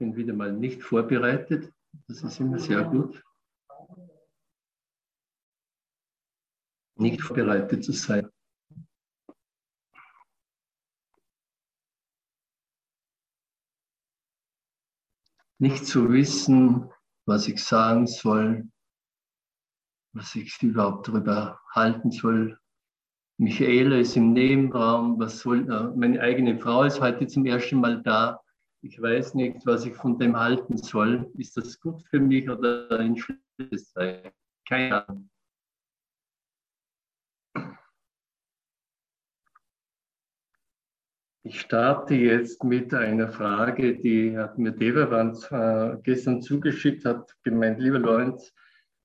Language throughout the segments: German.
bin wieder mal nicht vorbereitet. Das ist immer sehr gut. Nicht vorbereitet zu sein. Nicht zu wissen, was ich sagen soll, was ich überhaupt darüber halten soll. Michaela ist im Nebenraum, was soll, äh, meine eigene Frau ist heute zum ersten Mal da. Ich weiß nicht, was ich von dem halten soll. Ist das gut für mich oder ein schlechtes Zeichen? Keine Ahnung. Ich starte jetzt mit einer Frage, die hat mir Devavant äh, gestern zugeschickt, hat gemeint, lieber Lorenz,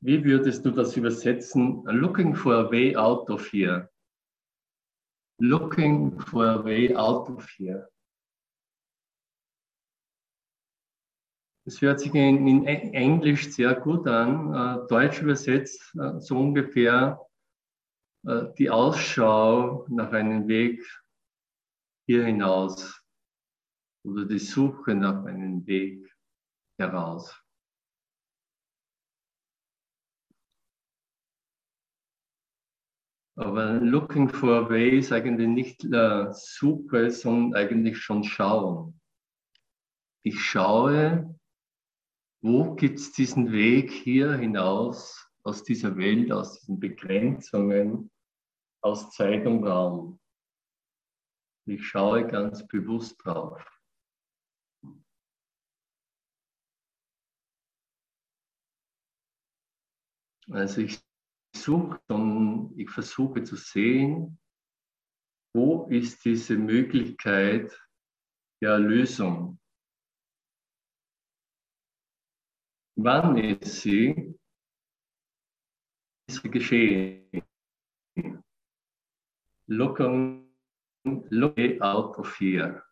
wie würdest du das übersetzen? Looking for a way out of here. Looking for a way out of here. Es hört sich in, in, Englisch sehr gut an. Äh, Deutsch übersetzt äh, so ungefähr äh, die Ausschau nach einem Weg hier hinaus oder die Suche nach einem Weg heraus. Aber looking for a way ist eigentlich nicht äh, Suche, sondern eigentlich schon schauen. Ich schaue, wo gibt es diesen Weg hier hinaus aus dieser Welt, aus diesen Begrenzungen, aus Zeit und Raum. Ich schaue ganz bewusst drauf. Also ich suche ich versuche zu sehen, wo ist diese Möglichkeit der Erlösung? Wann ist sie? Ist sie geschehen? Looking look out of here.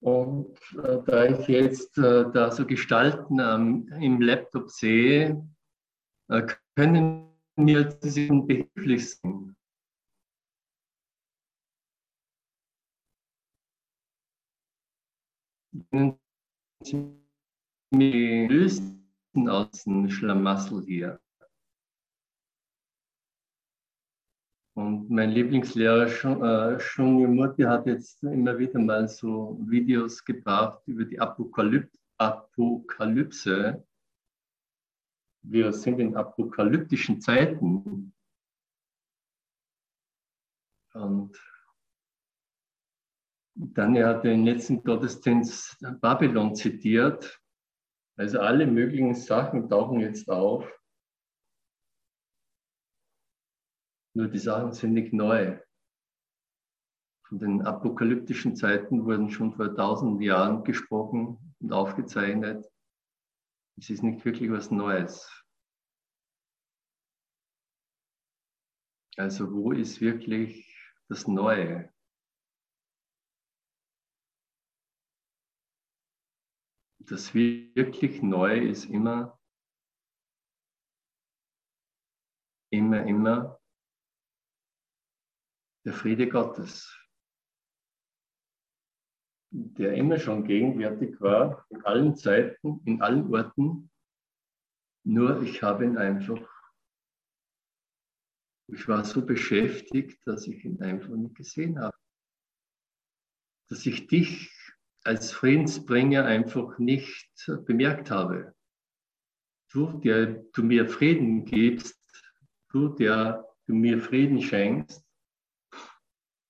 Und äh, da ich jetzt äh, da so Gestalten ähm, im Laptop sehe, äh, können mir diese behilflich sein. Mir lösen aus dem Schlamassel hier. Und mein Lieblingslehrer äh, Shungyamurti hat jetzt immer wieder mal so Videos gebracht über die Apokalyp Apokalypse. Wir sind in apokalyptischen Zeiten. Und dann hat den letzten Gottesdienst Babylon zitiert. Also alle möglichen Sachen tauchen jetzt auf. Nur die Sachen sind nicht neu. Von den apokalyptischen Zeiten wurden schon vor tausend Jahren gesprochen und aufgezeichnet. Es ist nicht wirklich was Neues. Also wo ist wirklich das Neue? Das wirklich Neue ist immer, immer, immer der Friede Gottes, der immer schon gegenwärtig war, in allen Zeiten, in allen Orten. Nur ich habe ihn einfach, ich war so beschäftigt, dass ich ihn einfach nicht gesehen habe. Dass ich dich als Friedensbringer einfach nicht bemerkt habe. Du, der du mir Frieden gibst, du, der du mir Frieden schenkst,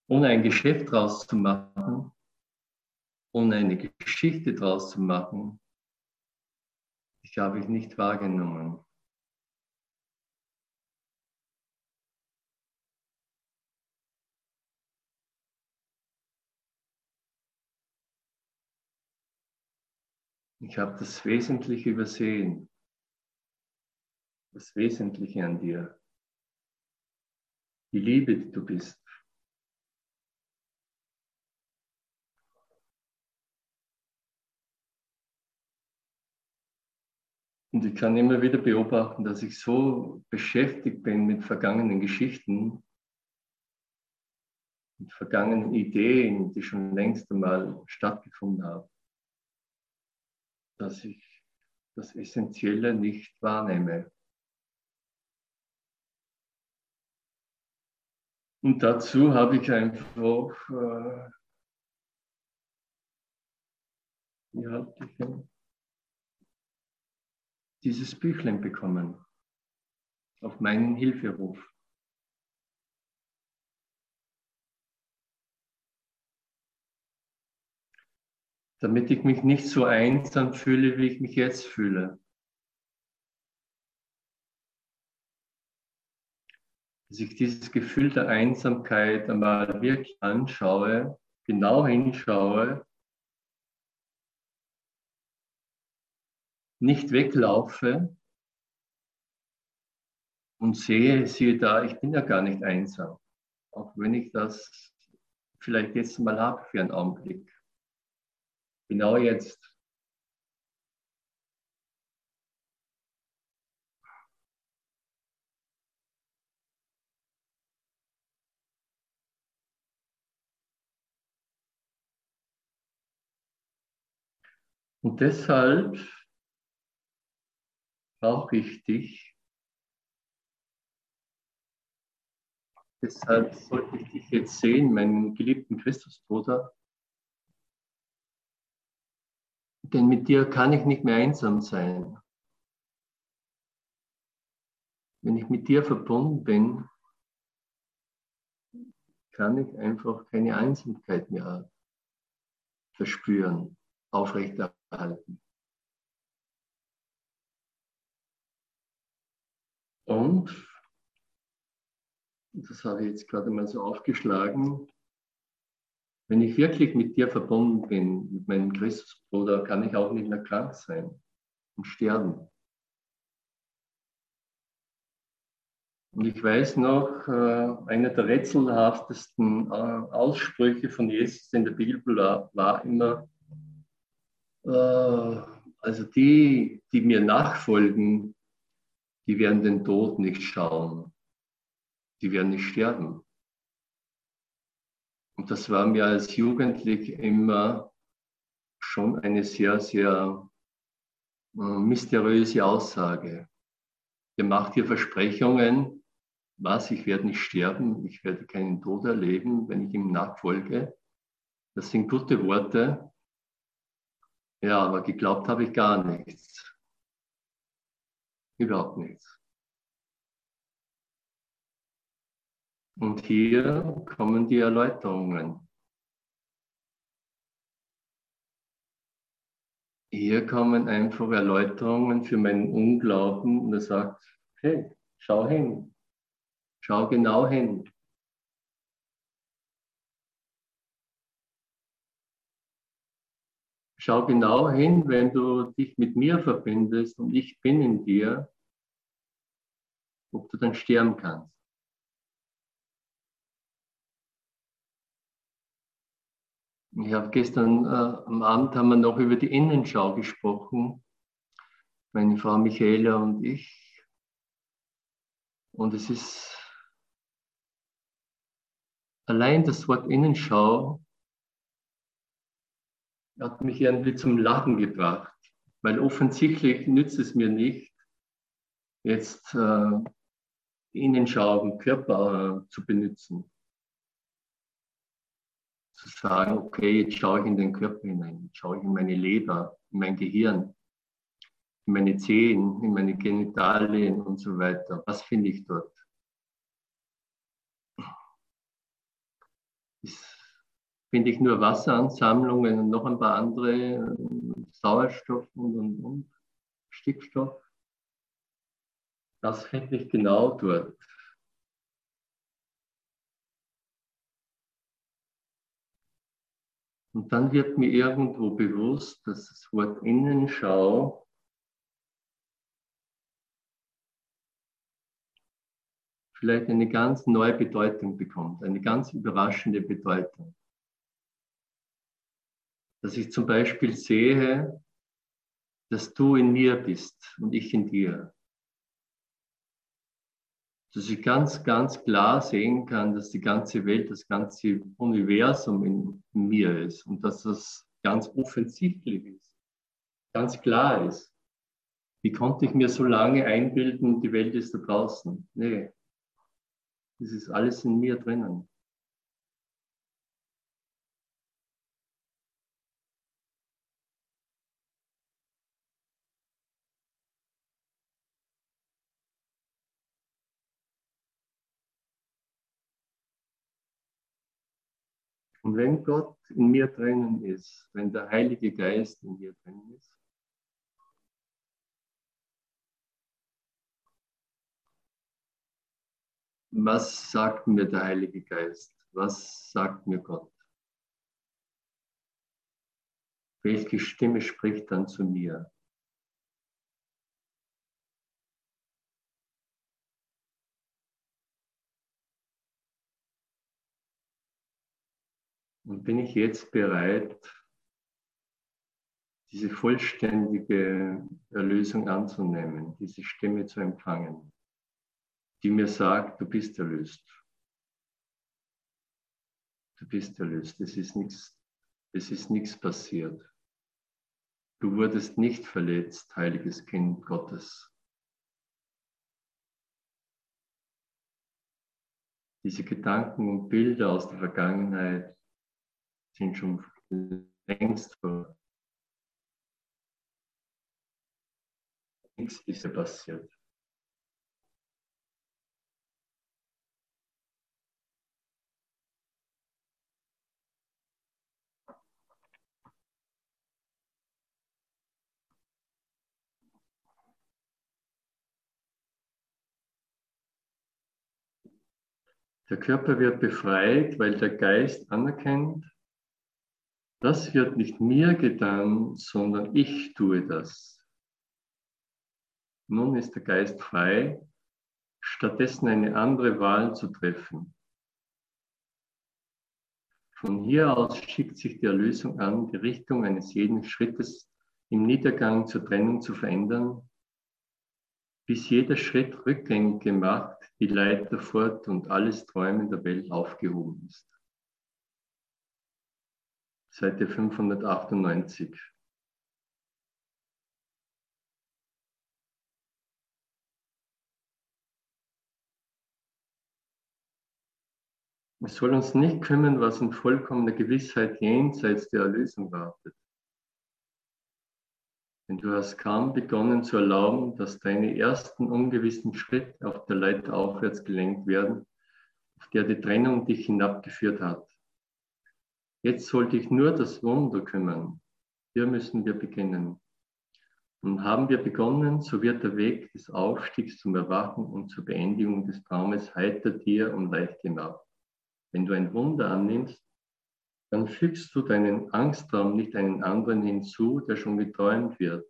ohne ein Geschäft draus zu machen, ohne eine Geschichte draus zu machen, ich habe ich nicht wahrgenommen. Ich habe das Wesentliche übersehen. Das Wesentliche an dir. Die Liebe, die du bist. Und ich kann immer wieder beobachten, dass ich so beschäftigt bin mit vergangenen Geschichten, mit vergangenen Ideen, die schon längst einmal stattgefunden haben, dass ich das Essentielle nicht wahrnehme. Und dazu habe ich einfach, äh, denn, dieses Büchlein bekommen auf meinen Hilferuf. Damit ich mich nicht so einsam fühle, wie ich mich jetzt fühle. dass ich dieses Gefühl der Einsamkeit einmal wirklich anschaue, genau hinschaue, nicht weglaufe und sehe, siehe da, ich bin ja gar nicht einsam, auch wenn ich das vielleicht jetzt mal habe für einen Augenblick. Genau jetzt. Und deshalb brauche ich dich. Deshalb sollte ich dich jetzt sehen, meinen geliebten Christusbruder. Denn mit dir kann ich nicht mehr einsam sein. Wenn ich mit dir verbunden bin, kann ich einfach keine Einsamkeit mehr verspüren aufrechterhalten. Und, das habe ich jetzt gerade mal so aufgeschlagen, wenn ich wirklich mit dir verbunden bin, mit meinem Christusbruder, kann ich auch nicht mehr krank sein und sterben. Und ich weiß noch, äh, einer der rätselhaftesten äh, Aussprüche von Jesus in der Bibel war immer, äh, also die, die mir nachfolgen, die werden den Tod nicht schauen. Die werden nicht sterben. Und das war mir als Jugendlich immer schon eine sehr, sehr äh, mysteriöse Aussage. Ihr macht hier Versprechungen, was, ich werde nicht sterben, ich werde keinen Tod erleben, wenn ich ihm nachfolge. Das sind gute Worte, ja, aber geglaubt habe ich gar nichts. Überhaupt nichts. Und hier kommen die Erläuterungen. Hier kommen einfach Erläuterungen für meinen Unglauben und er sagt, hey, schau hin, schau genau hin. Schau genau hin, wenn du dich mit mir verbindest und ich bin in dir, ob du dann sterben kannst. Ich habe gestern äh, am Abend haben wir noch über die Innenschau gesprochen, meine Frau Michaela und ich. Und es ist allein das Wort Innenschau hat mich irgendwie zum Lachen gebracht, weil offensichtlich nützt es mir nicht, jetzt äh, Innenschau im Körper äh, zu benutzen. Zu sagen, okay, jetzt schaue ich in den Körper hinein, jetzt schaue ich in meine Leber, in mein Gehirn, in meine Zehen, in meine Genitalien und so weiter. Was finde ich dort? Finde ich nur Wasseransammlungen und noch ein paar andere, Sauerstoff und, und, und Stickstoff. Das finde ich genau dort. Und dann wird mir irgendwo bewusst, dass das Wort Innenschau vielleicht eine ganz neue Bedeutung bekommt, eine ganz überraschende Bedeutung dass ich zum Beispiel sehe, dass du in mir bist und ich in dir. Dass ich ganz, ganz klar sehen kann, dass die ganze Welt, das ganze Universum in, mir ist und dass das ganz offensichtlich ist, ganz klar ist. Wie konnte ich mir so lange einbilden, die Welt ist da draußen? Nee, das ist alles in mir drinnen. Und wenn Gott in mir drinnen ist, wenn der Heilige Geist in mir drinnen ist, was sagt mir der Heilige Geist? Was sagt mir Gott? Welche Stimme spricht dann zu mir? Und bin ich jetzt bereit, diese vollständige Erlösung anzunehmen, diese Stimme zu empfangen, die mir sagt, du bist erlöst. Du bist erlöst. Es ist nichts, passiert. Du wurdest nicht verletzt, heiliges Kind Gottes. Diese Gedanken und Bilder aus der Vergangenheit sind schon längst vor. Nichts ist passiert. Der Körper wird befreit, weil der Geist anerkennt, das wird nicht mir getan, sondern ich tue das. Nun ist der Geist frei, stattdessen eine andere Wahl zu treffen. Von hier aus schickt sich die Erlösung an, die Richtung eines jeden Schrittes im Niedergang zur Trennung zu verändern, bis jeder Schritt rückgängig gemacht, die Leiter fort und alles Träumen der Welt aufgehoben ist. Seite 598. Es soll uns nicht kümmern, was in vollkommener Gewissheit jenseits der Erlösung wartet. Denn du hast kaum begonnen zu erlauben, dass deine ersten ungewissen Schritte auf der Leiter aufwärts gelenkt werden, auf der die Trennung dich hinabgeführt hat. Jetzt sollte ich nur das Wunder kümmern. Hier müssen wir beginnen. Und haben wir begonnen, so wird der Weg des Aufstiegs zum Erwachen und zur Beendigung des Traumes heiter dir und leicht gemacht. Wenn du ein Wunder annimmst, dann fügst du deinen Angsttraum nicht einen anderen hinzu, der schon geträumt wird.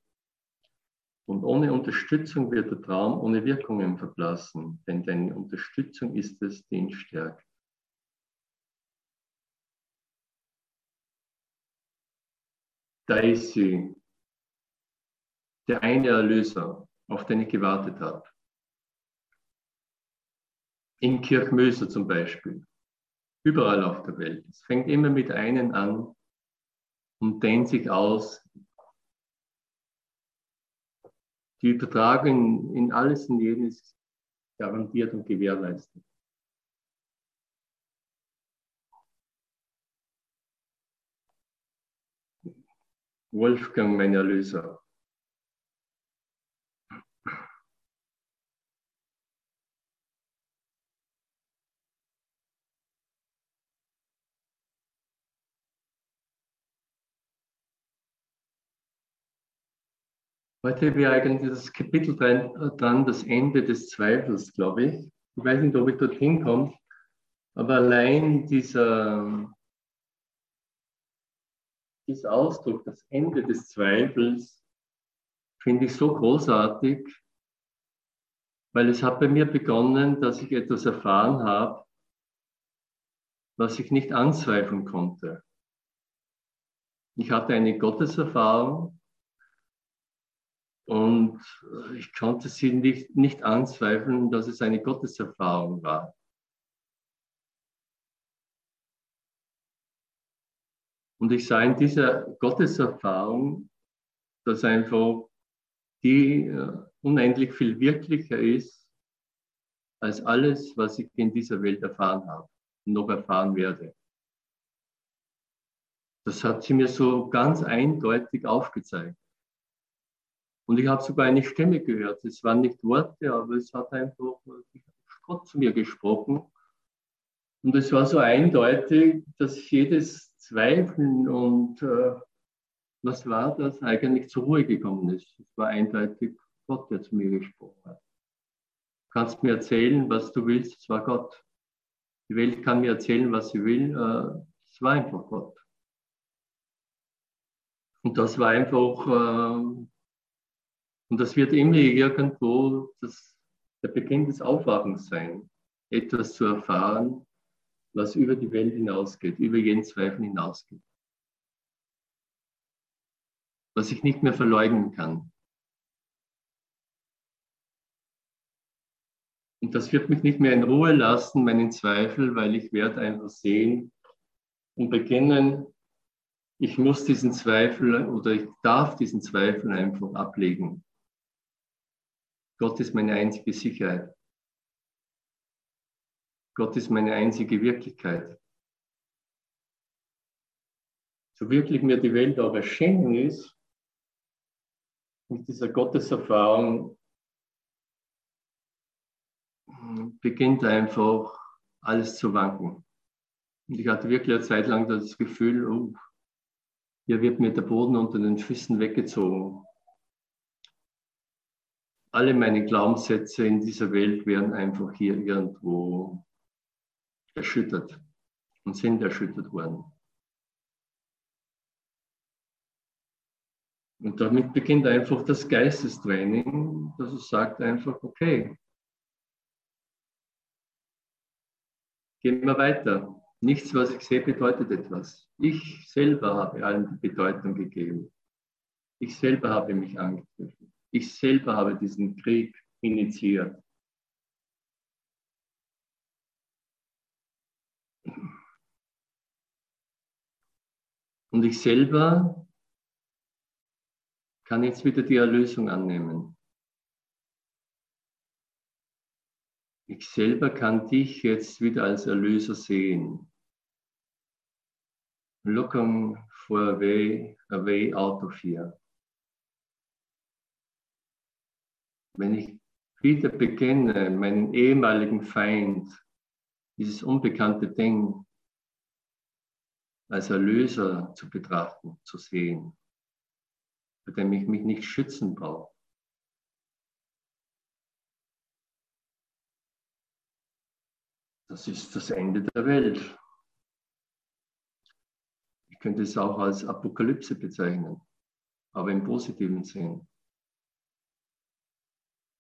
Und ohne Unterstützung wird der Traum ohne Wirkungen verblassen, denn deine Unterstützung ist es, die ihn stärkt. Da ist sie, der eine Erlöser, auf den ich gewartet habe. In Kirchmöser zum Beispiel, überall auf der Welt. Es fängt immer mit einem an und dehnt sich aus. Die Übertragung in alles und jedes garantiert und gewährleistet. Wolfgang, mein Erlöser. Heute wäre eigentlich das Kapitel dran, das Ende des Zweifels, glaube ich. Ich weiß nicht, ob ich dorthin komme, aber allein dieser dieser Ausdruck, das Ende des Zweifels, finde ich so großartig, weil es hat bei mir begonnen, dass ich etwas erfahren habe, was ich nicht anzweifeln konnte. Ich hatte eine Gotteserfahrung, Und ich konnte sie nicht, nicht anzweifeln, dass es eine Gotteserfahrung war. Und ich sah in dieser Gotteserfahrung, dass einfach die äh, unendlich viel wirklicher ist als alles, was ich in dieser Welt erfahren habe und noch erfahren werde. Das hat sie mir so ganz eindeutig aufgezeigt. Und ich habe sogar eine Stimme gehört. Es waren nicht Worte, aber es hat einfach Gott zu mir gesprochen. Und es war so eindeutig, dass jedes Zweifeln und äh, was war das eigentlich zur Ruhe gekommen ist. Es war eindeutig Gott, der zu mir gesprochen hat. Du kannst mir erzählen, was du willst, es war Gott. Die Welt kann mir erzählen, was sie will, äh, es war einfach Gott. Und das war einfach, äh, und das wird immer irgendwo das, der Beginn des Aufwachens sein, etwas zu erfahren, was über die Welt hinausgeht, über jeden Zweifel hinausgeht. Was ich nicht mehr verleugnen kann. Und das wird mich nicht mehr in Ruhe lassen, meinen Zweifel, weil ich werde einfach sehen und beginnen, ich muss diesen Zweifel oder ich darf diesen Zweifel einfach ablegen. Gott ist meine einzige Sicherheit. Gott ist meine einzige Wirklichkeit. So wirklich mir die Welt auch erschienen ist, mit dieser Gotteserfahrung, beginnt einfach alles zu wanken. Und ich hatte wirklich eine Zeit lang das Gefühl, oh, hier wird mir der Boden unter den Füßen weggezogen. Alle meine Glaubenssätze in dieser Welt werden einfach hier irgendwo erschüttert und sind erschüttert worden. Und damit beginnt einfach das Geistestraining, dass es sagt einfach, okay, Gehen wir weiter. Nichts, was ich sehe, bedeutet etwas. Ich selber habe allen die Bedeutung gegeben. Ich selber habe mich angegriffen. Ich selber habe diesen Krieg initiiert. Und ich selber kann jetzt wieder die Erlösung annehmen. Ich selber kann dich jetzt wieder als Erlöser sehen. Looking for a way, a way out of here. Wenn ich wieder beginne, meinen ehemaligen Feind, dieses unbekannte Ding, als Erlöser zu betrachten, zu sehen, bei dem ich mich nicht schützen brauche, Das ist das Ende der Welt. Ich könnte es auch als Apokalypse bezeichnen, aber im positiven Sinn.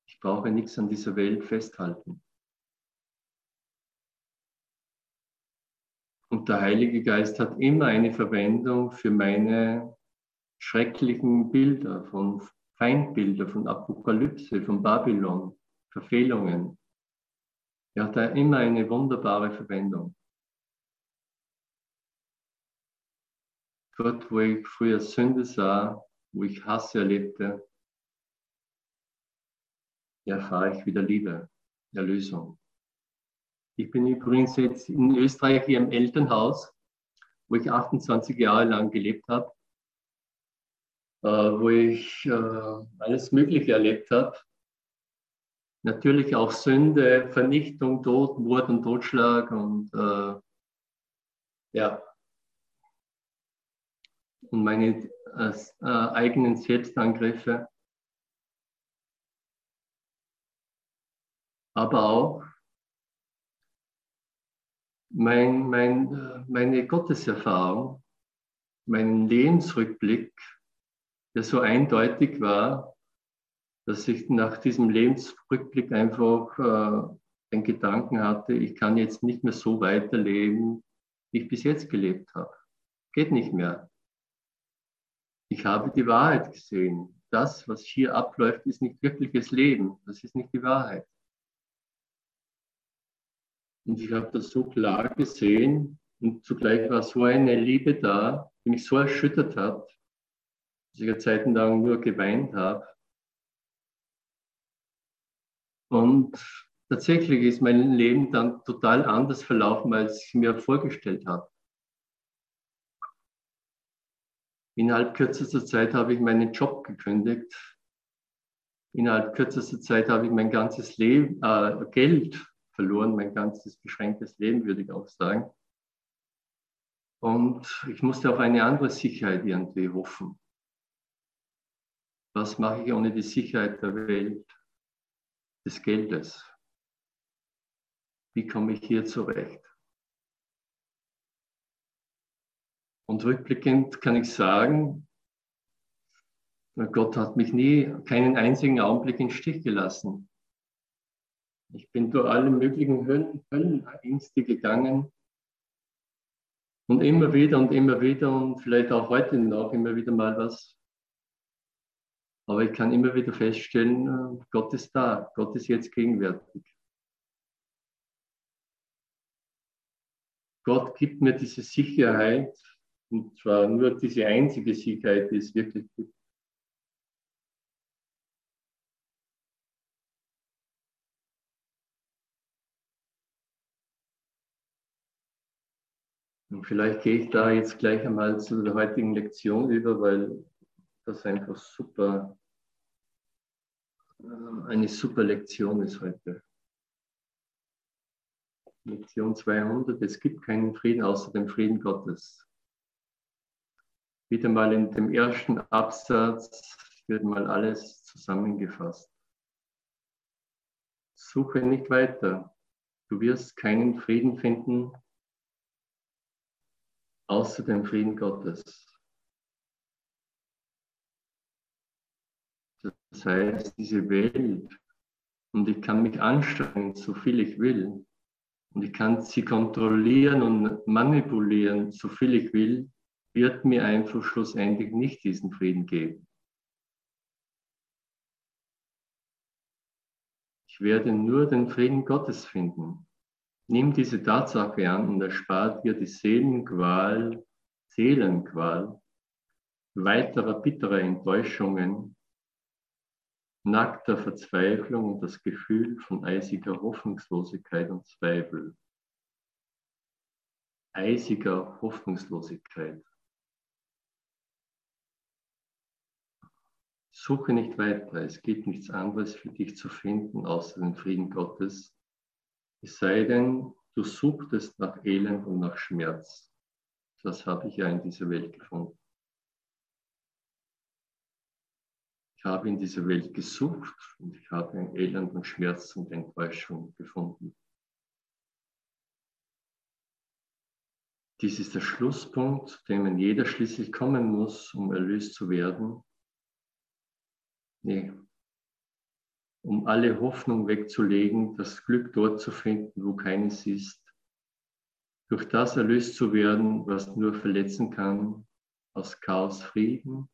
Ich brauche nichts an dieser Welt festhalten. Der Heilige Geist hat immer eine Verwendung für meine schrecklichen Bilder, von Feindbilder, von Apokalypse, von Babylon, Verfehlungen. Er hat da immer eine wunderbare Verwendung. Dort, wo ich früher Sünde sah, wo ich Hass erlebte, erfahre ich wieder Liebe, Erlösung. Ich bin übrigens jetzt in Österreich hier im Elternhaus, wo ich 28 Jahre lang gelebt habe, äh, wo ich äh, alles Mögliche erlebt habe natürlich auch Sünde, Vernichtung, Tod, Mord und Totschlag und äh, ja. Und meine eigenen Selbstangriffe. Aber auch mein, mein, meine Gotteserfahrung, mein Lebensrückblick, der so eindeutig war, dass ich nach diesem Lebensrückblick einfach äh, den Gedanken hatte, ich kann jetzt nicht mehr so weiterleben, wie ich bis jetzt gelebt habe. Geht nicht mehr. Ich habe die Wahrheit gesehen. das, was hier abläuft, ist nicht wirkliches Leben. Das ist nicht die Wahrheit. Und ich habe das so klar gesehen und zugleich war so eine Liebe da, die mich so erschüttert hat, dass ich eine Zeit lang nur geweint habe. Und tatsächlich ist mein Leben dann total anders verlaufen, als ich mir vorgestellt habe. Innerhalb kürzester Zeit habe ich meinen Job gekündigt. Innerhalb kürzester Zeit habe ich mein ganzes Leben, äh, Geld verloren, mein ganzes beschränktes Leben, würde ich auch sagen. Und ich musste auf eine andere Sicherheit irgendwie hoffen. Was mache ich ohne die Sicherheit der Welt, des Geldes? Wie komme ich hier zurecht? Und rückblickend kann ich sagen, Gott hat mich nie, keinen einzigen Augenblick in Stich gelassen. Ich bin durch alle möglichen Höllen, Höllenängste gegangen und immer wieder und immer wieder und vielleicht auch heute noch immer wieder mal was. Aber ich kann immer wieder feststellen, Gott ist da, Gott ist jetzt gegenwärtig. Gott gibt mir diese Sicherheit, und zwar nur diese einzige Sicherheit, die es wirklich gibt. Und vielleicht gehe ich da jetzt gleich einmal zu der heutigen Lektion über, weil das einfach super, äh, eine super Lektion ist heute. Lektion 200, es gibt keinen Frieden außer dem Frieden Gottes. Wieder mal in dem ersten Absatz wird mal alles zusammengefasst. Suche nicht weiter. Du wirst keinen Frieden finden, außer dem Frieden Gottes. Das heißt, diese Welt, und ich kann mich anstrengen, so viel ich will, und ich kann sie kontrollieren und manipulieren, so viel ich will, wird mir einfach schlussendlich nicht diesen Frieden geben. Ich werde nur den Frieden Gottes finden. Nimm diese Tatsache an und erspart dir die Seelenqual, Seelenqual weiterer bitterer Enttäuschungen, nackter Verzweiflung und das Gefühl von eisiger Hoffnungslosigkeit und Zweifel. Eisiger Hoffnungslosigkeit. Suche nicht weiter, es gibt nichts anderes für dich zu finden außer den Frieden Gottes, es sei denn, du suchtest nach Elend und nach Schmerz. Das habe ich ja in dieser Welt gefunden. Ich habe in dieser Welt gesucht und ich habe ein Elend und Schmerz und Enttäuschung gefunden. Dies ist der Schlusspunkt, zu dem jeder schließlich kommen muss, um erlöst zu werden. Nee, um alle Hoffnung wegzulegen, das Glück dort zu finden, wo keines ist. Durch das erlöst zu werden, was nur verletzen kann, aus Chaos Frieden,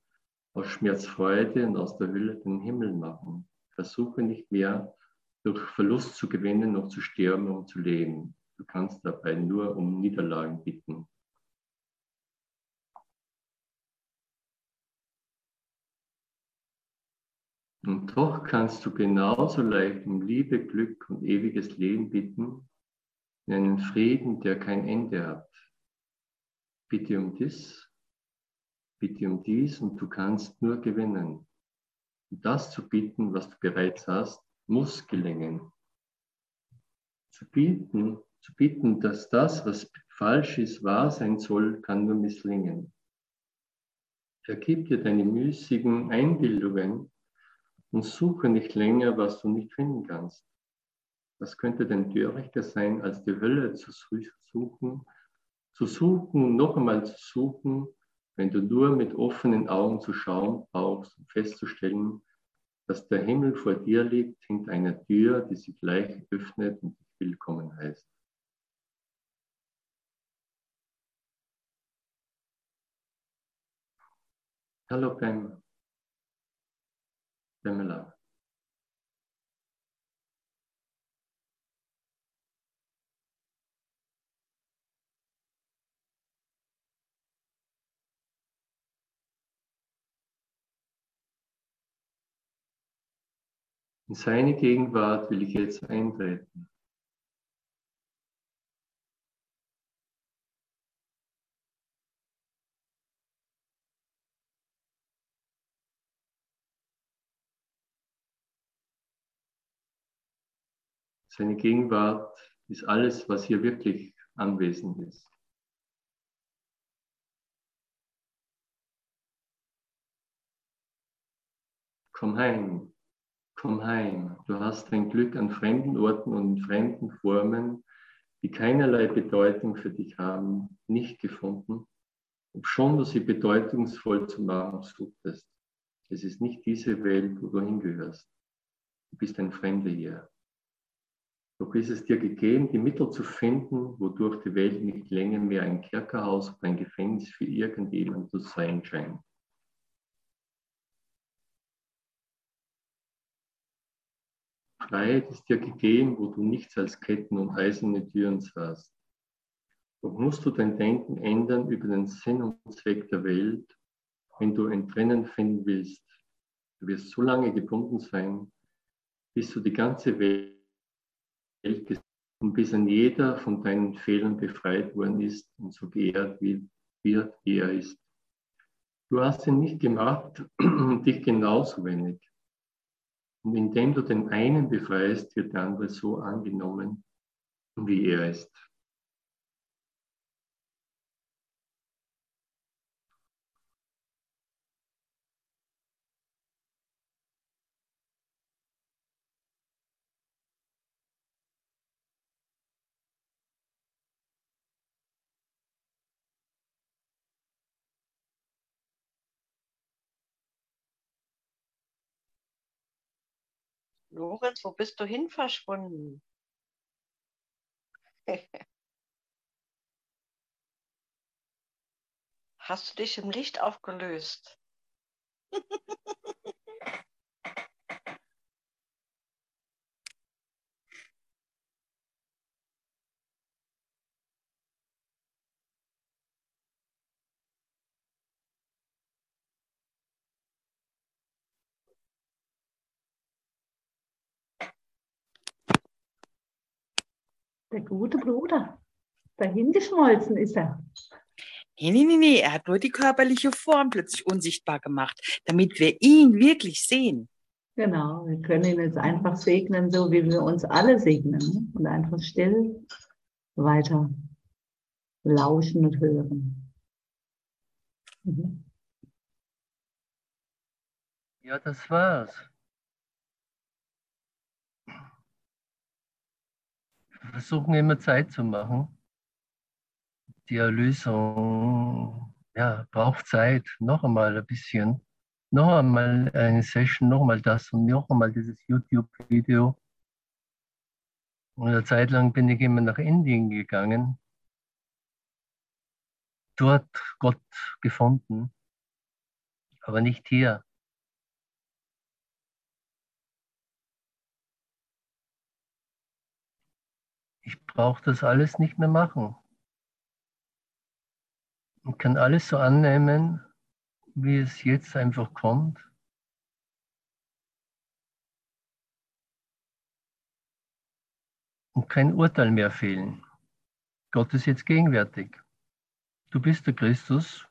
aus Schmerz Freude und aus der Hölle den Himmel machen. Versuche nicht mehr durch Verlust zu gewinnen, noch zu sterben, um zu leben. Du kannst dabei nur um Niederlagen bitten. Und doch kannst du genauso leicht um Liebe, Glück und ewiges Leben bitten, in einen Frieden, der kein Ende hat. Bitte um dies, bitte um dies und du kannst nur gewinnen. Und das zu bitten, was du bereits hast, muss gelingen. Zu bieten, zu bitten, dass das, was falsch ist, wahr sein soll, kann nur misslingen. Vergib dir deine müßigen Einbildungen und suche nicht länger, was du nicht finden kannst. Was könnte denn törichter sein, als die Hölle zu suchen, zu suchen noch einmal zu suchen, wenn du nur mit offenen Augen zu schauen brauchst, um festzustellen, dass der Himmel vor dir liegt, hinter einer Tür, die sich gleich öffnet und dich willkommen heißt. Hallo Pam. Pamela. In seine Gegenwart will ich jetzt eintreten. Seine Gegenwart ist alles, was hier wirklich anwesend ist. Komm heim, komm heim. Du hast dein Glück an fremden Orten und in fremden Formen, die keinerlei Bedeutung für dich haben, nicht gefunden, obschon du sie bedeutungsvoll zu machen suchtest. Es ist nicht diese Welt, wo du hingehörst. Du bist ein Fremder hier. Doch ist es dir gegeben, die Mittel zu finden, wodurch die Welt nicht länger mehr ein Kerkerhaus oder ein Gefängnis für irgendjemand zu sein scheint. Freiheit ist dir gegeben, wo du nichts als Ketten und eiserne Türen sahst. Doch musst du dein Denken ändern über den Sinn und Zweck der Welt, wenn du Entrinnen finden willst. Du wirst so lange gebunden sein, bis du die ganze Welt und bis an jeder von deinen Fehlern befreit worden ist und so geehrt wird, wie er ist. Du hast ihn nicht gemacht und dich genauso wenig. Und indem du den einen befreist, wird der andere so angenommen, wie er ist. Lorenz, wo bist du hin verschwunden? Hast du dich im Licht aufgelöst? Der gute Bruder. Dahin geschmolzen ist er. Nee, nee, nee, nee. Er hat nur die körperliche Form plötzlich unsichtbar gemacht, damit wir ihn wirklich sehen. Genau, wir können ihn jetzt einfach segnen, so wie wir uns alle segnen. Ne? Und einfach still weiter lauschen und hören. Mhm. Ja, das war's. Versuchen immer Zeit zu machen. Die Erlösung ja, braucht Zeit, noch einmal ein bisschen, noch einmal eine Session, noch einmal das und noch einmal dieses YouTube-Video. Und eine Zeit lang bin ich immer nach Indien gegangen, dort Gott gefunden, aber nicht hier. Ich brauche das alles nicht mehr machen. Ich kann alles so annehmen, wie es jetzt einfach kommt. Und kein Urteil mehr fehlen. Gott ist jetzt gegenwärtig. Du bist der Christus.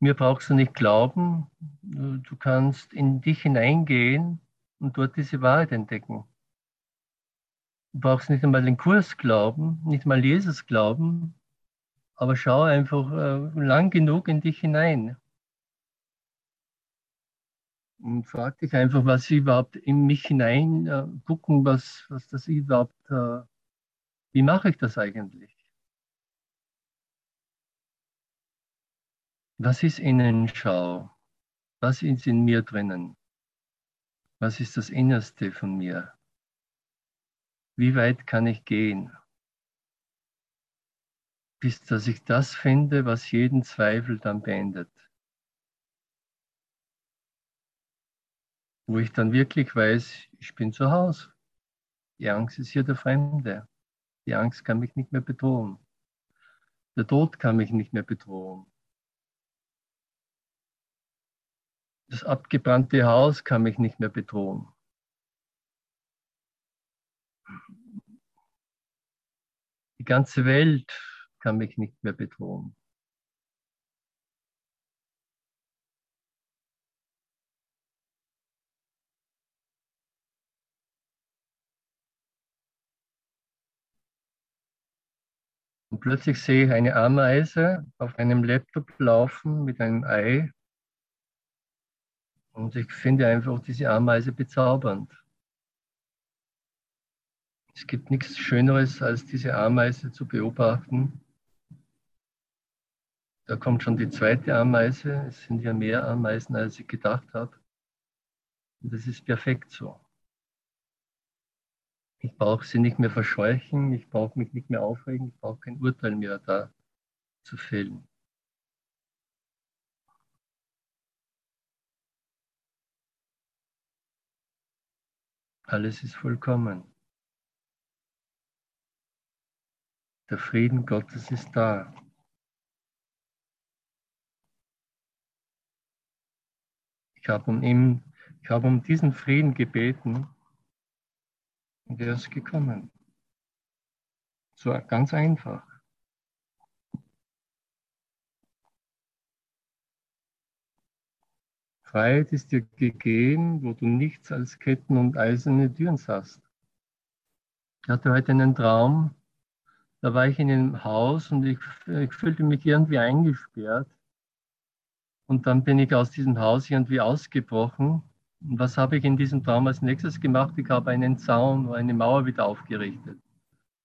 Mir brauchst du nicht glauben. Du kannst in dich hineingehen und dort diese Wahrheit entdecken. Brauchst nicht einmal den Kurs glauben, nicht mal Jesus glauben, aber schau einfach äh, lang genug in dich hinein. Und frag dich einfach, was ich überhaupt in mich hinein äh, gucken, was, was das überhaupt, äh, wie mache ich das eigentlich? Was ist Innenschau? Was ist in mir drinnen? Was ist das Innerste von mir? Wie weit kann ich gehen? Bis dass ich das finde, was jeden Zweifel dann beendet. wo ich dann wirklich weiß, ich bin zu Hause. Die Angst ist hier der Fremde. Die Angst kann mich nicht mehr bedrohen. Der Tod kann mich nicht mehr bedrohen. Das abgebrannte Haus kann mich nicht mehr bedrohen. Die ganze Welt kann mich nicht mehr bedrohen. Und plötzlich sehe ich eine Ameise auf einem Laptop laufen mit einem Ei. Und ich finde einfach diese Ameise bezaubernd. Es gibt nichts Schöneres, als diese Ameise zu beobachten. Da kommt schon die zweite Ameise. Es sind ja mehr Ameisen, als ich gedacht habe. Und das ist perfekt so. Ich brauche sie nicht mehr verscheuchen, ich brauche mich nicht mehr aufregen, ich brauche kein Urteil mehr da zu fällen. Alles ist vollkommen. Der Frieden Gottes ist da. Ich habe um, ihm, ich habe um diesen Frieden gebeten und er ist gekommen. So ganz einfach. Freiheit ist dir gegeben, wo du nichts als Ketten und eiserne Türen hast. Ich hatte heute einen Traum, da war ich in einem Haus und ich, ich fühlte mich irgendwie eingesperrt. Und dann bin ich aus diesem Haus irgendwie ausgebrochen und was habe ich in diesem Traum als nächstes gemacht? Ich habe einen Zaun oder eine Mauer wieder aufgerichtet.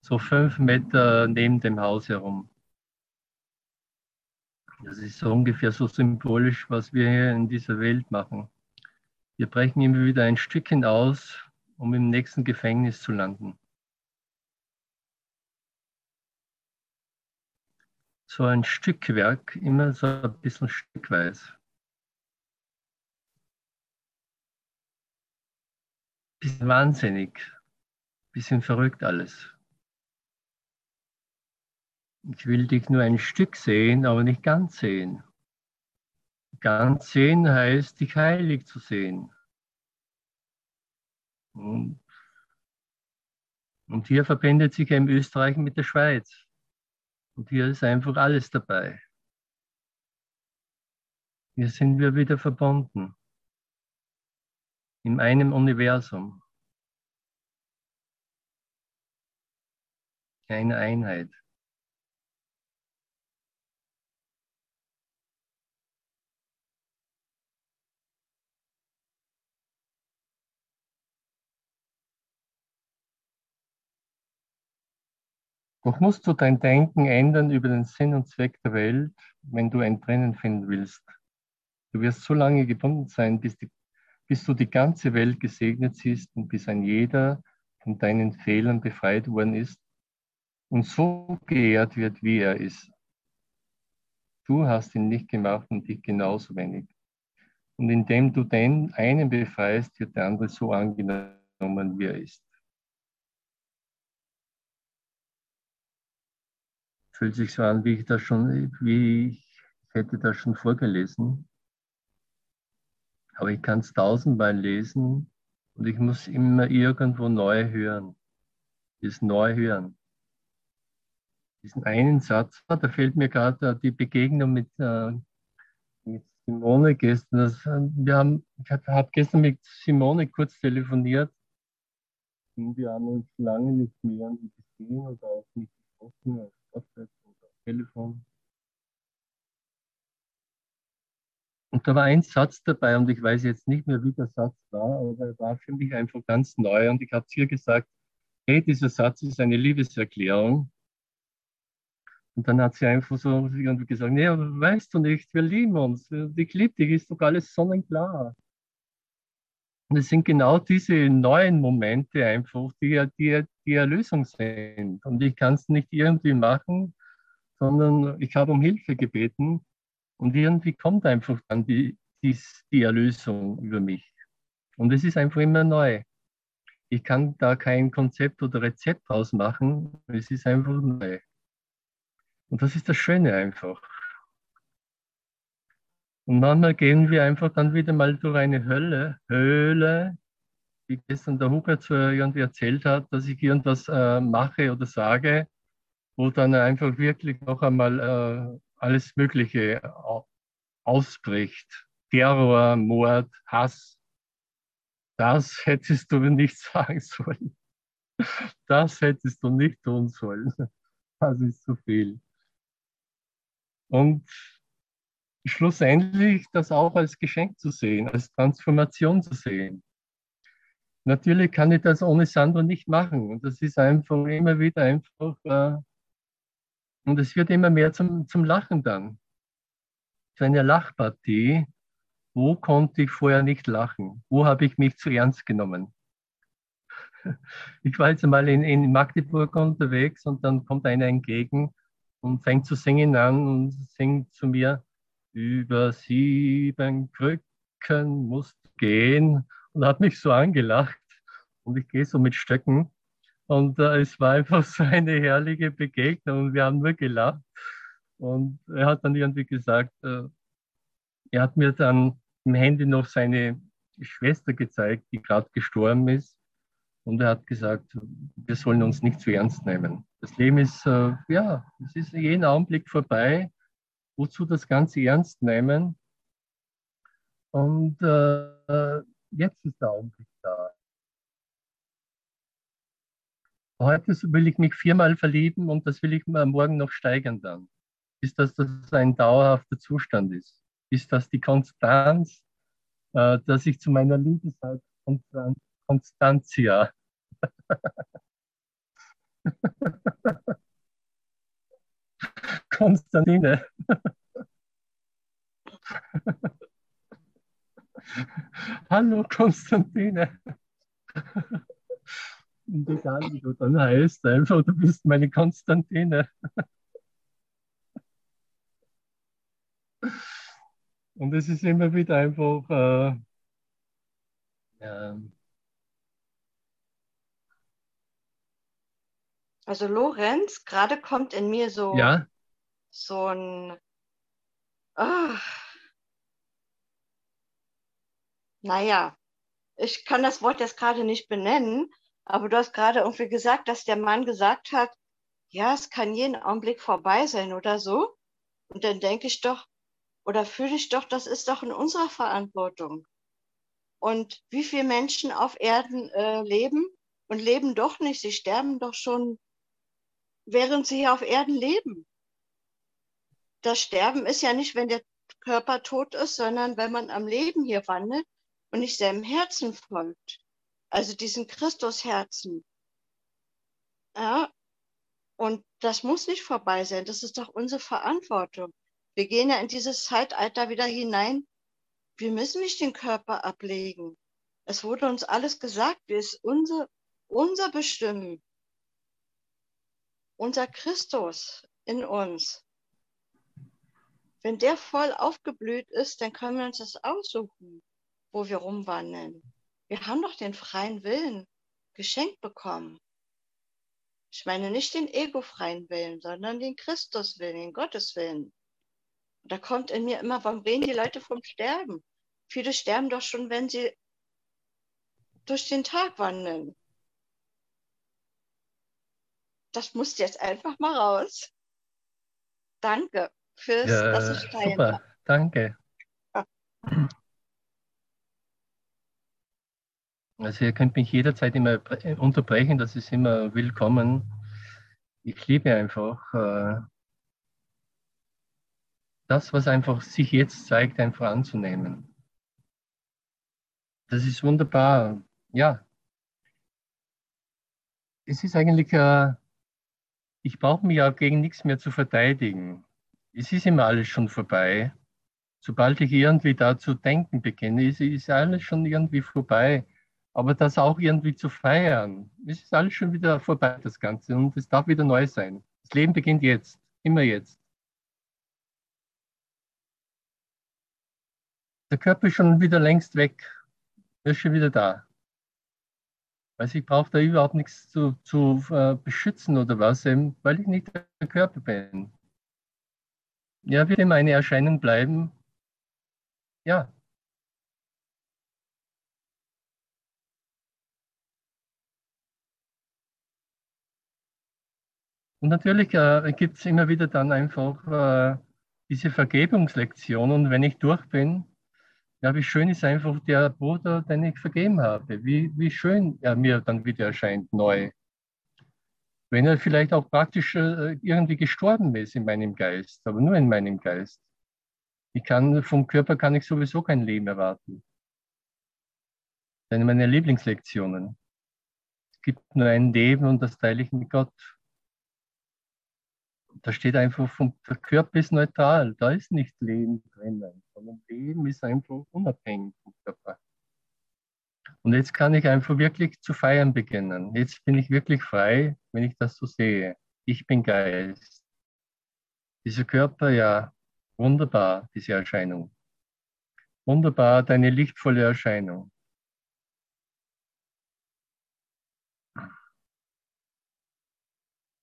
So fünf Meter neben dem Haus herum. Das ist so ungefähr so symbolisch, was wir hier in dieser Welt machen. Wir brechen immer wieder ein Stückchen aus, um im nächsten Gefängnis zu landen. So ein Stückwerk, immer so ein bisschen stückweise. bisschen wahnsinnig, bisschen verrückt alles. Ich will dich nur ein Stück sehen, aber nicht ganz sehen. Ganz sehen heißt, dich heilig zu sehen. Und, und hier verbindet sich eben Österreich mit der Schweiz. Und hier ist einfach alles dabei. Hier sind wir wieder verbunden in einem Universum, eine Einheit. Doch musst du dein Denken ändern über den Sinn und Zweck der Welt, wenn du ein Trennen finden willst. Du wirst so lange gebunden sein, bis die bis du die ganze Welt gesegnet siehst und bis ein jeder von deinen Fehlern befreit worden ist und so geehrt wird, wie er ist. Du hast ihn nicht gemacht und dich genauso wenig. Und indem du den einen befreist, wird der andere so angenommen, wie er ist. Fühlt sich so an, wie ich das schon, wie ich hätte das schon vorgelesen. Aber ich kann es tausendmal lesen und ich muss immer irgendwo neu hören. Das neu hören. Diesen einen Satz, da fällt mir gerade die Begegnung mit, äh, mit Simone gestern. Das, äh, wir haben, ich habe gestern mit Simone kurz telefoniert und wir haben uns lange nicht mehr gesehen oder auch nicht gesprochen WhatsApp oder Telefon. Und da war ein Satz dabei und ich weiß jetzt nicht mehr, wie der Satz war, aber er war für mich einfach ganz neu und ich habe zu ihr gesagt, hey, dieser Satz ist eine Liebeserklärung. Und dann hat sie einfach so irgendwie gesagt, nee, aber weißt du nicht, wir lieben uns, ich liebe dich, ist doch alles sonnenklar. Und es sind genau diese neuen Momente einfach, die, die, die Erlösung sind. Und ich kann es nicht irgendwie machen, sondern ich habe um Hilfe gebeten und irgendwie kommt einfach dann die, die, die Erlösung über mich. Und es ist einfach immer neu. Ich kann da kein Konzept oder Rezept draus machen. Es ist einfach neu. Und das ist das Schöne einfach. Und manchmal gehen wir einfach dann wieder mal durch eine Hölle, Höhle, wie gestern der Hubert so irgendwie erzählt hat, dass ich irgendwas äh, mache oder sage, wo dann einfach wirklich noch einmal äh, alles Mögliche ausbricht. Terror, Mord, Hass. Das hättest du nicht sagen sollen. Das hättest du nicht tun sollen. Das ist zu viel. Und schlussendlich das auch als Geschenk zu sehen, als Transformation zu sehen. Natürlich kann ich das ohne Sandro nicht machen. Und das ist einfach immer wieder einfach, äh, und es wird immer mehr zum, zum Lachen dann. So eine Lachpartie. Wo konnte ich vorher nicht lachen? Wo habe ich mich zu ernst genommen? Ich war jetzt mal in, in Magdeburg unterwegs und dann kommt einer entgegen und fängt zu singen an und singt zu mir, über sieben Krücken musst gehen und hat mich so angelacht. Und ich gehe so mit Stöcken. Und äh, es war einfach so eine herrliche Begegnung und wir haben nur gelacht. Und er hat dann irgendwie gesagt, äh, er hat mir dann im Handy noch seine Schwester gezeigt, die gerade gestorben ist. Und er hat gesagt, wir sollen uns nicht zu ernst nehmen. Das Leben ist, äh, ja, es ist jeden Augenblick vorbei. Wozu das Ganze ernst nehmen? Und äh, jetzt ist der Augenblick da. Heute will ich mich viermal verlieben und das will ich morgen noch steigern dann. Bis das, das ein dauerhafter Zustand ist. Bis das die Konstanz, äh, dass ich zu meiner Liebe sage, Konstantia. Konstantine. Hallo Konstantine. Und egal wie du dann heißt, einfach du bist meine Konstantine. Und es ist immer wieder einfach äh, äh, Also Lorenz, gerade kommt in mir so, ja? so ein, oh, naja, ich kann das Wort jetzt gerade nicht benennen, aber du hast gerade irgendwie gesagt, dass der Mann gesagt hat, ja, es kann jeden Augenblick vorbei sein oder so. Und dann denke ich doch, oder fühle ich doch, das ist doch in unserer Verantwortung. Und wie viele Menschen auf Erden äh, leben und leben doch nicht, sie sterben doch schon während sie hier auf Erden leben. Das Sterben ist ja nicht, wenn der Körper tot ist, sondern wenn man am Leben hier wandelt und nicht seinem Herzen folgt. Also diesen Christusherzen. Ja, und das muss nicht vorbei sein. Das ist doch unsere Verantwortung. Wir gehen ja in dieses Zeitalter wieder hinein. Wir müssen nicht den Körper ablegen. Es wurde uns alles gesagt. Wir ist unser, unser Bestimmen unser Christus in uns, wenn der voll aufgeblüht ist, dann können wir uns das aussuchen, wo wir rumwandeln. Wir haben doch den freien Willen geschenkt bekommen. Ich meine nicht den ego-freien Willen, sondern den Christuswillen, den Gotteswillen. Und da kommt in mir immer, warum reden die Leute vom Sterben? Viele sterben doch schon, wenn sie durch den Tag wandeln das muss jetzt einfach mal raus. Danke fürs, ja, dass ich teilen Super, darf. danke. Also ihr könnt mich jederzeit immer unterbrechen, das ist immer willkommen. Ich liebe einfach äh, das, was einfach sich jetzt zeigt, einfach anzunehmen. Das ist wunderbar. Ja. Es ist eigentlich äh, ich brauche mich ja gegen nichts mehr zu verteidigen. Es ist immer alles schon vorbei. Sobald ich irgendwie dazu denken beginne, ist alles schon irgendwie vorbei. Aber das auch irgendwie zu feiern, es ist alles schon wieder vorbei, das Ganze. Und es darf wieder neu sein. Das Leben beginnt jetzt, immer jetzt. Der Körper ist schon wieder längst weg. ist schon wieder da. Also ich brauche da überhaupt nichts zu, zu äh, beschützen oder was, eben, weil ich nicht der Körper bin. Ja, wird immer eine Erscheinung bleiben. Ja. Und natürlich äh, gibt es immer wieder dann einfach äh, diese Vergebungslektion. Und wenn ich durch bin, ja, wie schön ist einfach der Bruder, den ich vergeben habe. Wie, wie schön er mir dann wieder erscheint, neu. Wenn er vielleicht auch praktisch äh, irgendwie gestorben ist in meinem Geist, aber nur in meinem Geist. Ich kann, vom Körper kann ich sowieso kein Leben erwarten. Eine meiner Lieblingslektionen. Es gibt nur ein Leben und das teile ich mit Gott. Da steht einfach, vom, der Körper ist neutral, da ist nicht Leben drinnen, sondern Leben ist einfach unabhängig vom Körper. Und jetzt kann ich einfach wirklich zu feiern beginnen. Jetzt bin ich wirklich frei, wenn ich das so sehe. Ich bin Geist. Dieser Körper, ja, wunderbar, diese Erscheinung. Wunderbar, deine lichtvolle Erscheinung.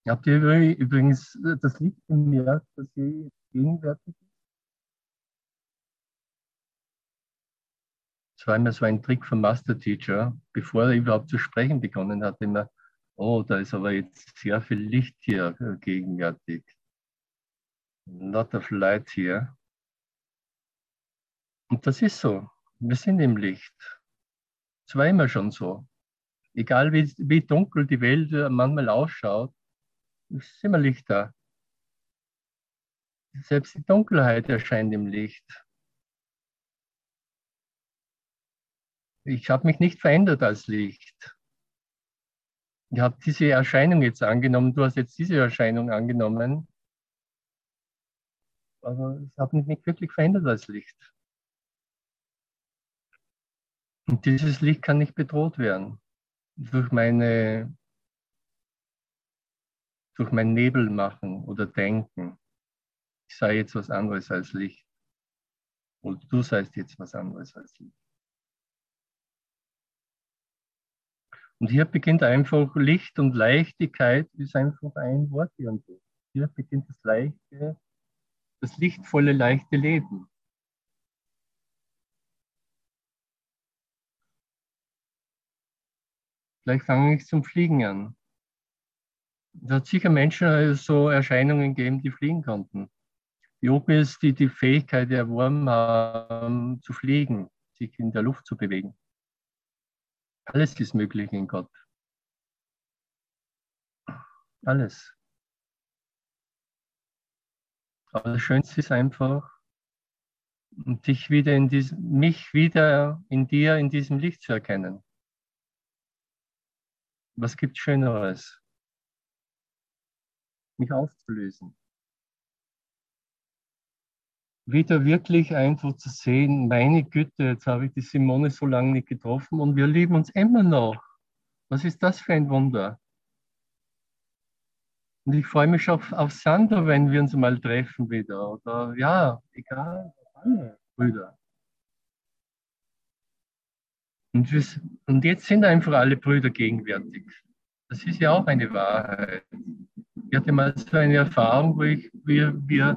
Habt ihr übrigens das Licht bemerkt, dass sie gegenwärtig ist? Das war immer so ein Trick vom Master Teacher, bevor er überhaupt zu sprechen begonnen hat, immer, oh, da ist aber jetzt sehr viel Licht hier äh, gegenwärtig. Lot of light here. Und das ist so. Wir sind im Licht. Das war immer schon so. Egal wie, wie dunkel die Welt manchmal ausschaut, immer Licht da. Selbst die Dunkelheit erscheint im Licht. Ich habe mich nicht verändert als Licht. Ich habe diese Erscheinung jetzt angenommen, du hast jetzt diese Erscheinung angenommen, aber ich habe mich nicht wirklich verändert als Licht. Und dieses Licht kann nicht bedroht werden durch meine durch mein Nebel machen oder denken. Ich sei jetzt was anderes als Licht. Und du seist jetzt was anderes als Licht. Und hier beginnt einfach Licht und Leichtigkeit ist einfach ein Wort hier und Hier beginnt das leichte, das lichtvolle, leichte Leben. Vielleicht fange ich zum Fliegen an. Es hat sicher Menschen äh, so Erscheinungen gegeben, die fliegen konnten. Die Opis, die die Fähigkeit erworben haben, zu fliegen, sich in der Luft zu bewegen. Alles ist möglich in Gott. Alles. Aber das Schönste ist einfach, dich wieder in diesem, mich wieder in dir, in diesem Licht zu erkennen. Was gibt Schöneres? Mich aufzulösen. Wieder wirklich einfach zu sehen, meine Güte, jetzt habe ich die Simone so lange nicht getroffen und wir lieben uns immer noch. Was ist das für ein Wunder? Und ich freue mich auf, auf Sandro, wenn wir uns mal treffen wieder. Oder ja, egal, alle Brüder. Und, wir, und jetzt sind einfach alle Brüder gegenwärtig. Das ist ja auch eine Wahrheit. Ich hatte mal so eine Erfahrung, wo ich, wir, wir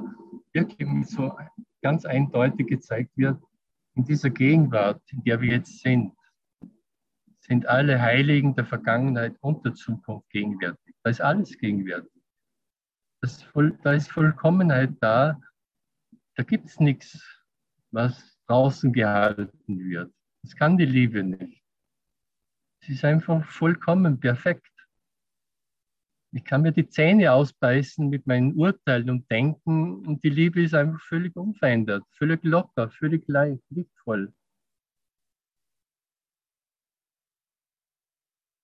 wirklich so ganz eindeutig gezeigt wird, in dieser Gegenwart, in der wir jetzt sind, sind alle Heiligen der Vergangenheit und der Zukunft gegenwärtig. Da ist alles gegenwärtig. Das da ist Vollkommenheit da. Da gibt es nichts, was draußen gehalten wird. Das kann die Liebe nicht. Es ist einfach vollkommen perfekt. Ich kann mir die Zähne ausbeißen mit meinen Urteilen und Denken und die Liebe ist einfach völlig unverändert, völlig locker, völlig leicht, lichtvoll.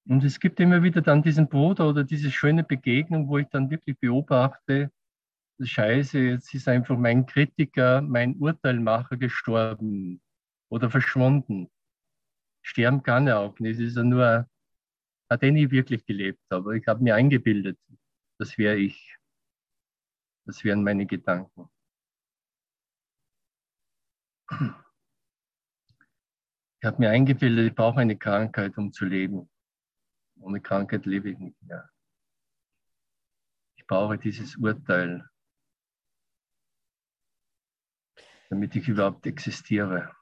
Und es gibt immer wieder dann diesen Bruder oder diese schöne Begegnung, wo ich dann wirklich beobachte, Scheiße, jetzt ist einfach mein Kritiker, mein Urteilmacher gestorben oder verschwunden. Sterben kann er auch nicht. Es ist ja nur, hat er nie wirklich gelebt, aber ich habe mir eingebildet, das wäre ich. Das wären meine Gedanken. Ich habe mir eingebildet, ich brauche eine Krankheit, um zu leben. Ohne Krankheit lebe ich nicht mehr. Ich brauche dieses Urteil, damit ich überhaupt existiere.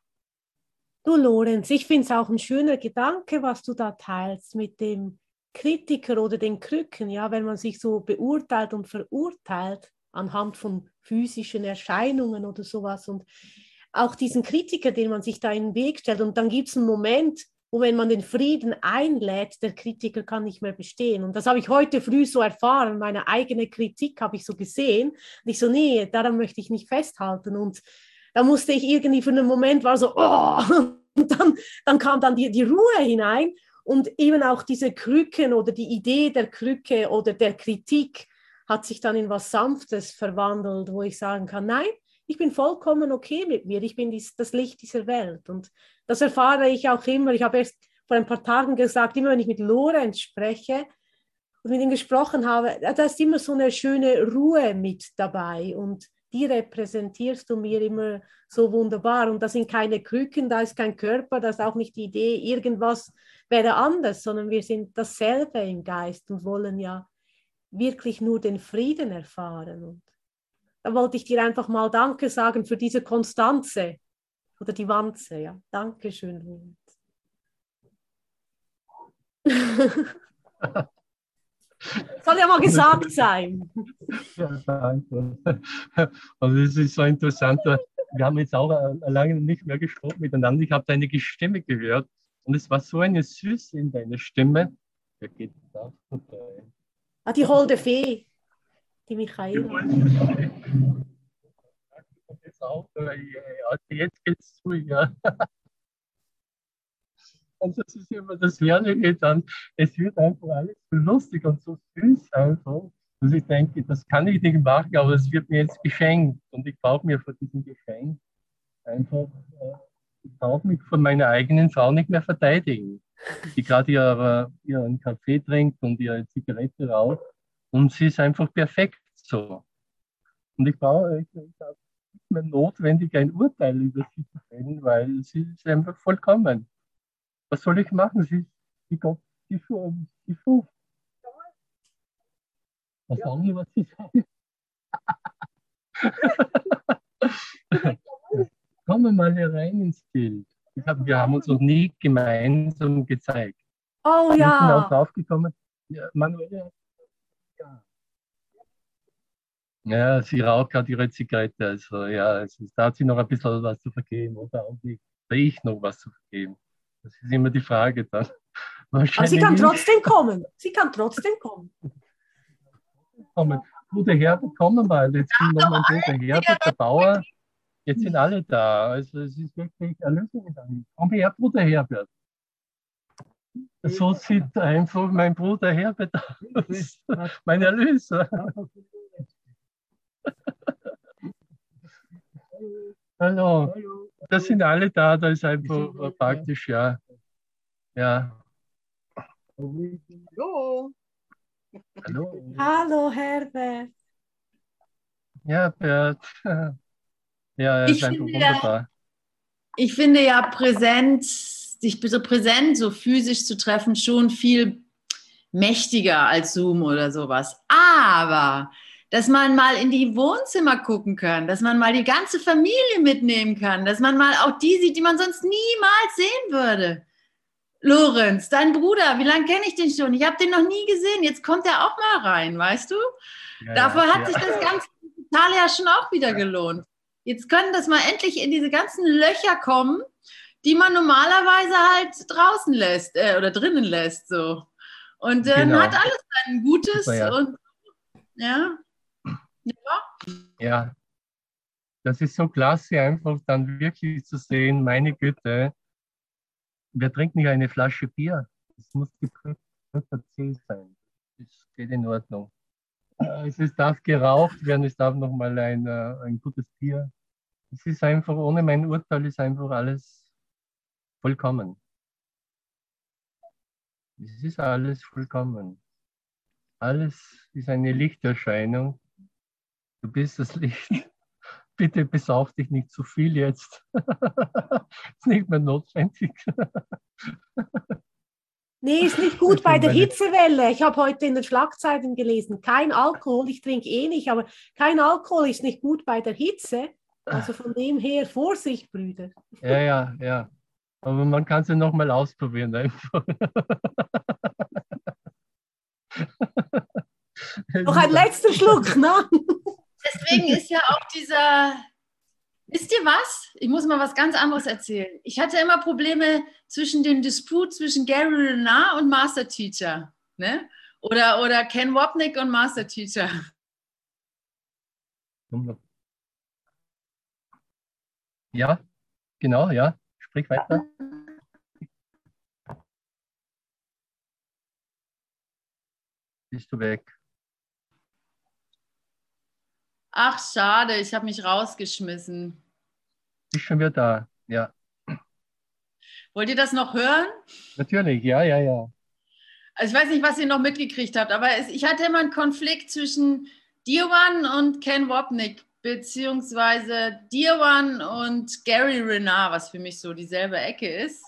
Du, Lorenz, ich finde es auch ein schöner Gedanke, was du da teilst mit dem Kritiker oder den Krücken, ja, wenn man sich so beurteilt und verurteilt anhand von physischen Erscheinungen oder sowas und auch diesen Kritiker, den man sich da in den Weg stellt und dann gibt es einen Moment, wo wenn man den Frieden einlädt, der Kritiker kann nicht mehr bestehen. Und das habe ich heute früh so erfahren, meine eigene Kritik habe ich so gesehen. Und ich so, nee, daran möchte ich nicht festhalten. Und da musste ich irgendwie für einen Moment war so, oh, und dann, dann kam dann die, die Ruhe hinein und eben auch diese Krücken oder die Idee der Krücke oder der Kritik hat sich dann in was Sanftes verwandelt, wo ich sagen kann, nein, ich bin vollkommen okay mit mir, ich bin dies, das Licht dieser Welt. Und das erfahre ich auch immer. Ich habe erst vor ein paar Tagen gesagt, immer wenn ich mit Lorenz spreche und mit ihm gesprochen habe, da ist immer so eine schöne Ruhe mit dabei. Und die repräsentierst du mir immer so wunderbar. Und da sind keine Krücken, da ist kein Körper, da ist auch nicht die Idee, irgendwas wäre anders, sondern wir sind dasselbe im Geist und wollen ja wirklich nur den Frieden erfahren. Und da wollte ich dir einfach mal Danke sagen für diese Konstanze oder die Wanze. Ja. Dankeschön. Soll ja mal gesagt sein. Ja, danke. Also es ist so interessant. Wir haben jetzt auch äh, lange nicht mehr gesprochen miteinander. Ich habe deine Stimme gehört und es war so eine Süße in deiner Stimme. Wer geht da vorbei? Ah, die holde Fee, die Michaela. Also jetzt geht's zu, ja. Und das ist immer das Herrliche dann. Es wird einfach alles so lustig und so süß einfach, dass ich denke, das kann ich nicht machen, aber es wird mir jetzt geschenkt. Und ich brauche mir vor diesem Geschenk einfach, äh, ich brauche mich von meiner eigenen Frau nicht mehr verteidigen, die gerade ihre, ihren Kaffee trinkt und ihre Zigarette raucht. Und sie ist einfach perfekt so. Und ich brauche, ich, ich habe nicht mehr notwendig, ein Urteil über sie zu fällen, weil sie ist einfach vollkommen was soll ich machen? Sie, sie, Gott, sie, sie schuf. Was sagen Sie, was Sie sagen? Kommen wir mal hier rein ins Bild. Hab, wir haben uns noch nie gemeinsam gezeigt. Oh ja. Wir sind auch draufgekommen. Ja, Manuela. Ja. ja, sie raucht gerade ihre Zigarette. Also ja, es ist, da hat sie noch ein bisschen was zu vergeben oder auch nicht. Oder ich noch was zu vergeben. Das ist immer die Frage dann. Aber sie kann trotzdem kommen. Sie kann trotzdem kommen. kommen. Bruder Herbert, kommen mal. Jetzt kommt noch mein Bruder Herbert, der Bauer. Jetzt sind alle da. Also es ist wirklich Erlösung gegangen. Komm her, Bruder Herbert. So sieht einfach mein Bruder Herbert aus. mein Erlöser. Hallo. Das sind alle da, da ist einfach praktisch, ja. Ja. Hallo. Hallo. Hallo, Herbert. Ja, Bert. Ja, er ist einfach wunderbar. Ja, ich finde ja präsent, sich so präsent, so physisch zu treffen, schon viel mächtiger als Zoom oder sowas. Aber dass man mal in die Wohnzimmer gucken kann, dass man mal die ganze Familie mitnehmen kann, dass man mal auch die sieht, die man sonst niemals sehen würde. Lorenz, dein Bruder, wie lange kenne ich den schon? Ich habe den noch nie gesehen. Jetzt kommt er auch mal rein, weißt du? Ja, Dafür ja, hat ja. sich das ganze Digitale ja schon auch wieder gelohnt. Jetzt können das mal endlich in diese ganzen Löcher kommen, die man normalerweise halt draußen lässt äh, oder drinnen lässt. So. Und dann genau. hat alles sein Gutes Super, und ja. Ja. ja, das ist so klasse, einfach dann wirklich zu sehen, meine Güte, wir trinken ja eine Flasche Bier. Es muss geprüfter C sein. Das geht in Ordnung. Äh, es darf geraucht werden, es darf nochmal ein, äh, ein gutes Bier. Es ist einfach, ohne mein Urteil ist einfach alles vollkommen. Es ist alles vollkommen. Alles ist eine Lichterscheinung Du bist das Licht. bitte besauf dich nicht zu viel jetzt. ist nicht mehr notwendig. Nee, ist nicht gut bei der Hitzewelle. Ich habe heute in den Schlagzeilen gelesen, kein Alkohol, ich trinke eh nicht, aber kein Alkohol ist nicht gut bei der Hitze. Also von dem her Vorsicht, Brüder. Ja, ja, ja. Aber man kann es ja nochmal ausprobieren einfach. Noch ein letzter Schluck, ne? Deswegen ist ja auch dieser. Wisst ihr was? Ich muss mal was ganz anderes erzählen. Ich hatte immer Probleme zwischen dem Disput zwischen Gary Renard und Master Teacher. Ne? Oder, oder Ken Wapnick und Master Teacher. Ja, genau, ja. Sprich weiter. Bist du weg? Ach, schade, ich habe mich rausgeschmissen. Bist schon wieder da? Ja, Wollt ihr das noch hören? natürlich, ja, ja, ja. Also ich weiß nicht, was ihr noch mitgekriegt habt, aber es, ich hatte immer einen Konflikt zwischen Dirwan und Ken Wapnick, beziehungsweise Dirwan und Gary Renard, was für mich so dieselbe Ecke ist.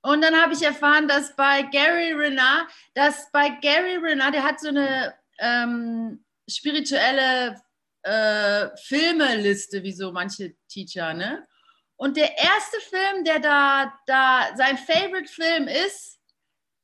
Und dann habe ich erfahren, dass bei Gary Renard, dass bei Gary Renard, der hat so eine ähm, spirituelle äh, Filmeliste, wie so manche Teacher, ne? Und der erste Film, der da, da sein Favorite-Film ist,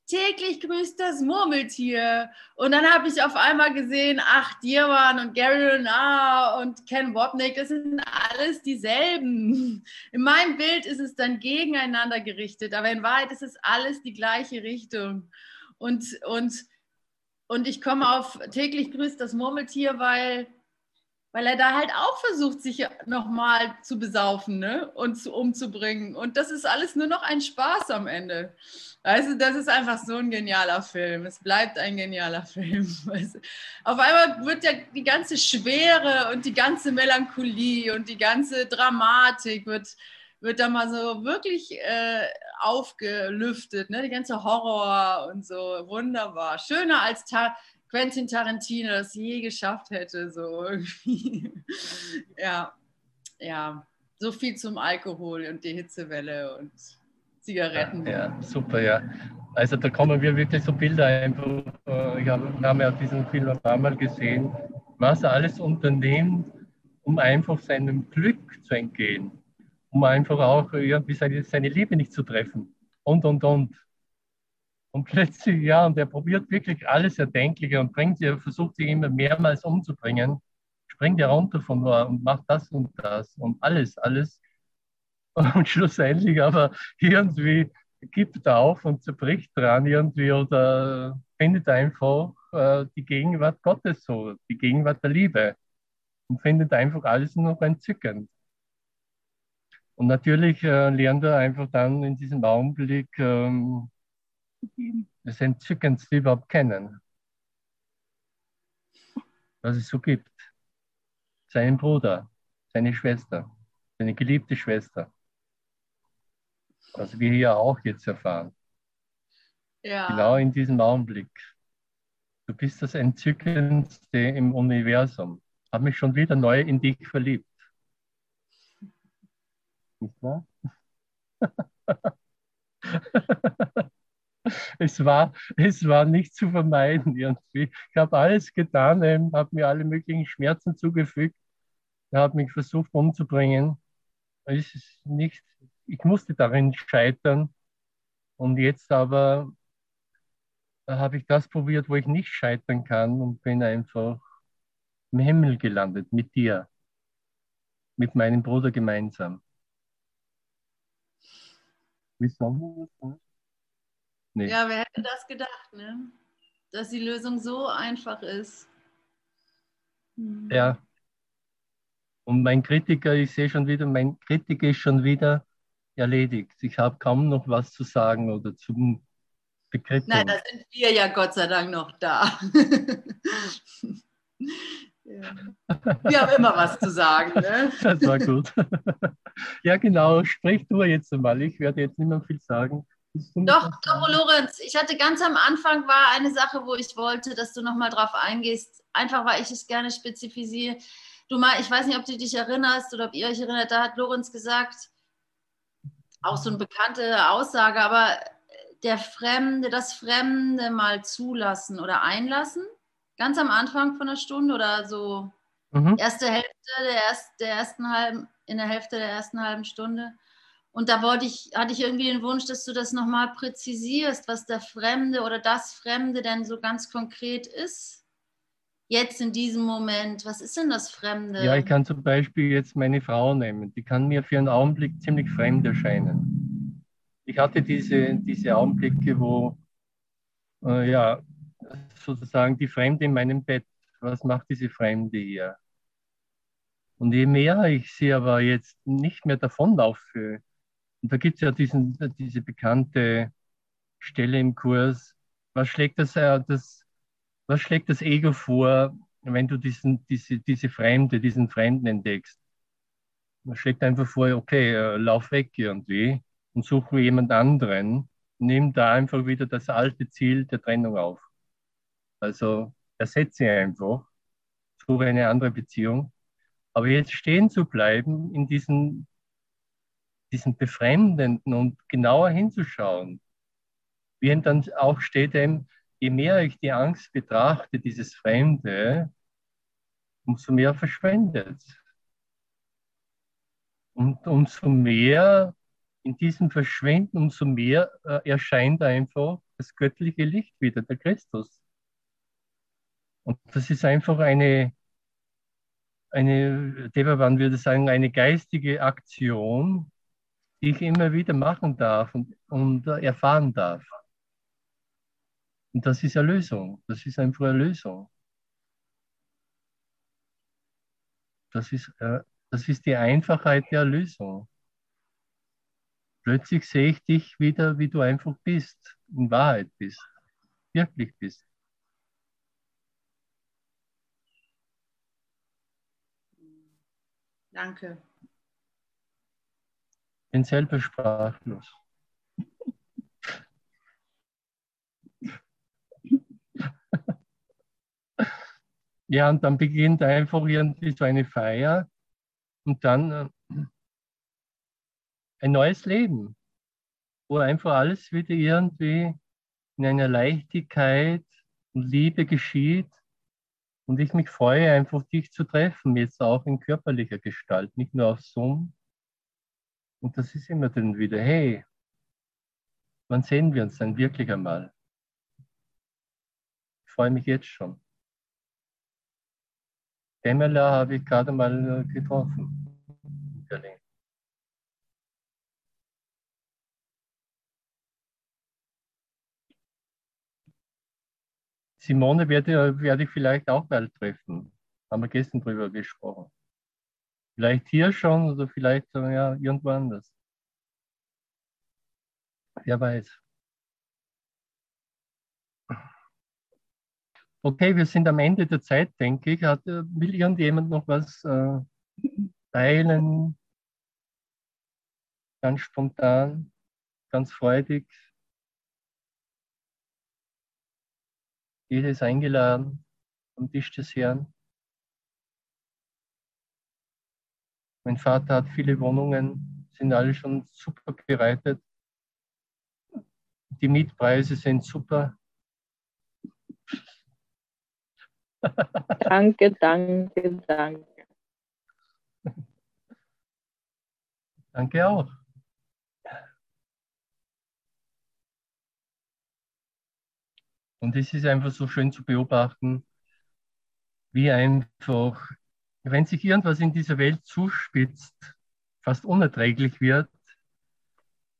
täglich grüßt das Murmeltier. Und dann habe ich auf einmal gesehen, ach, Dirwan und Gary Renard und Ken Wapnick, das sind alles dieselben. In meinem Bild ist es dann gegeneinander gerichtet, aber in Wahrheit ist es alles die gleiche Richtung. Und, und, und ich komme auf täglich grüßt das Murmeltier, weil weil er da halt auch versucht, sich nochmal zu besaufen ne? und zu, umzubringen. Und das ist alles nur noch ein Spaß am Ende. Also das ist einfach so ein genialer Film. Es bleibt ein genialer Film. Weißt du? Auf einmal wird ja die ganze Schwere und die ganze Melancholie und die ganze Dramatik wird, wird da mal so wirklich äh, aufgelüftet. Ne? Die ganze Horror und so. Wunderbar. Schöner als Quentin Tarantino das je geschafft hätte. So irgendwie. ja, ja. So viel zum Alkohol und die Hitzewelle und Zigaretten. Ja, super, ja. Also da kommen wir wirklich so Bilder einfach. äh, Ich habe, ja diesen Film ein paar Mal gesehen, was er alles unternimmt, um einfach seinem Glück zu entgehen, um einfach auch seine, seine Liebe nicht zu treffen und, und, und. Und plötzlich, ja, und er probiert wirklich alles Erdenkliche und bringt sie, versucht sie immer mehrmals umzubringen, springt er runter von nur und macht das und das und alles, alles. Und schlussendlich aber irgendwie gibt er auf und zerbricht dran irgendwie oder findet einfach äh, die Gegenwart Gottes so, die Gegenwart der Liebe und findet einfach alles noch entzückend. Und natürlich äh, lernt er einfach dann in diesem Augenblick ähm, das Entzückendste überhaupt kennen, was es so gibt. Seinen Bruder, seine Schwester, seine geliebte Schwester. Was wir hier auch jetzt erfahren. Ja. Genau in diesem Augenblick. Du bist das Entzückendste im Universum. Habe mich schon wieder neu in dich verliebt. Nicht wahr? es, war, es war nicht zu vermeiden irgendwie. Ich habe alles getan, habe mir alle möglichen Schmerzen zugefügt, habe mich versucht umzubringen. Ist nicht, ich musste darin scheitern. Und jetzt aber habe ich das probiert, wo ich nicht scheitern kann und bin einfach im Himmel gelandet mit dir, mit meinem Bruder gemeinsam. Wie sagen wir das? Nee. Ja, wer hätte das gedacht, ne? Dass die Lösung so einfach ist. Hm. Ja. Und mein Kritiker, ich sehe schon wieder, mein Kritiker ist schon wieder erledigt. Ich habe kaum noch was zu sagen oder zum Bekriegen. Nein, da sind wir ja Gott sei Dank noch da. ja. Wir haben immer was zu sagen. Ne? Das war gut. ja, genau. Sprich du jetzt einmal. Ich werde jetzt nicht mehr viel sagen. Doch, doch? Lorenz, ich hatte ganz am Anfang war eine Sache, wo ich wollte, dass du nochmal drauf eingehst, einfach weil ich es gerne spezifiziere. Du mal, ich weiß nicht, ob du dich erinnerst oder ob ihr euch erinnert, da hat Lorenz gesagt, auch so eine bekannte Aussage, aber der Fremde, das Fremde mal zulassen oder einlassen, ganz am Anfang von der Stunde oder so mhm. erste Hälfte der, erst, der ersten halben, in der Hälfte der ersten halben Stunde. Und da wollte ich, hatte ich irgendwie den Wunsch, dass du das nochmal präzisierst, was der Fremde oder das Fremde denn so ganz konkret ist. Jetzt in diesem Moment, was ist denn das Fremde? Ja, ich kann zum Beispiel jetzt meine Frau nehmen. Die kann mir für einen Augenblick ziemlich fremd erscheinen. Ich hatte diese, diese Augenblicke, wo äh, ja, sozusagen die Fremde in meinem Bett, was macht diese Fremde hier? Und je mehr ich sie aber jetzt nicht mehr davonlaufe, und da gibt es ja diesen, diese bekannte Stelle im Kurs. Was schlägt das, äh, das, was schlägt das Ego vor, wenn du diesen, diese, diese Fremde, diesen Fremden entdeckst? Man schlägt einfach vor, okay, äh, lauf weg irgendwie und suche jemand anderen. Nimm da einfach wieder das alte Ziel der Trennung auf. Also ersetze einfach, suche eine andere Beziehung. Aber jetzt stehen zu bleiben in diesen diesen Befremdenden und genauer hinzuschauen. Wie dann auch steht, eben, je mehr ich die Angst betrachte, dieses Fremde, umso mehr verschwendet. Und umso mehr in diesem Verschwinden, umso mehr äh, erscheint einfach das göttliche Licht wieder, der Christus. Und das ist einfach eine, eine, Devavan würde sagen, eine geistige Aktion, die ich immer wieder machen darf und, und erfahren darf. Und das ist Erlösung. Das ist einfach Erlösung. Das ist, äh, das ist die Einfachheit der Erlösung. Plötzlich sehe ich dich wieder, wie du einfach bist, in Wahrheit bist, wirklich bist. Danke bin selber sprachlos. ja, und dann beginnt einfach irgendwie so eine Feier und dann äh, ein neues Leben, wo einfach alles wieder irgendwie in einer Leichtigkeit und Liebe geschieht. Und ich mich freue, einfach dich zu treffen, jetzt auch in körperlicher Gestalt, nicht nur auf Zoom, und das ist immer dann wieder, hey, wann sehen wir uns denn wirklich einmal? Ich freue mich jetzt schon. Pamela habe ich gerade mal getroffen in Berlin. Simone werde, werde ich vielleicht auch bald treffen. Haben wir gestern drüber gesprochen. Vielleicht hier schon oder vielleicht ja, irgendwo anders. Wer weiß. Okay, wir sind am Ende der Zeit, denke ich. Hat, äh, will irgendjemand noch was äh, teilen? Ganz spontan, ganz freudig. Jeder ist eingeladen am Tisch des Herrn. Mein Vater hat viele Wohnungen, sind alle schon super bereitet. Die Mietpreise sind super. Danke, danke, danke. Danke auch. Und es ist einfach so schön zu beobachten, wie einfach wenn sich irgendwas in dieser Welt zuspitzt, fast unerträglich wird,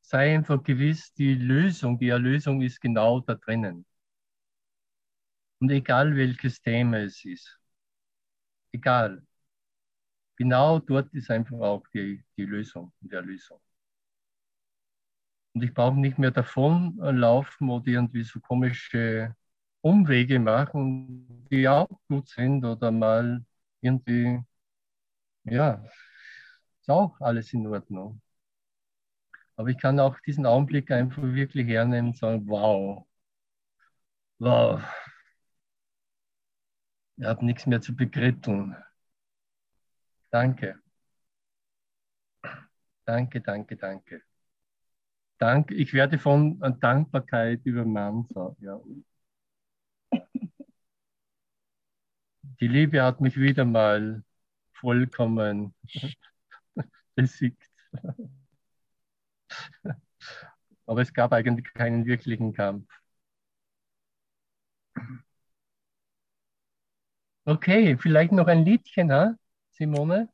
sei einfach gewiss, die Lösung, die Erlösung ist genau da drinnen. Und egal welches Thema es ist, egal, genau dort ist einfach auch die, die Lösung, die Erlösung. Und ich brauche nicht mehr davonlaufen oder irgendwie so komische Umwege machen, die auch gut sind oder mal irgendwie, ja, ist auch alles in Ordnung. Aber ich kann auch diesen Augenblick einfach wirklich hernehmen und sagen, wow, wow, ich habe nichts mehr zu bekritteln. Danke. Danke, danke, danke. Dank, ich werde von Dankbarkeit übermannt. Ja. Die Liebe hat mich wieder mal vollkommen besiegt. Aber es gab eigentlich keinen wirklichen Kampf. Okay, vielleicht noch ein Liedchen, ha? Simone?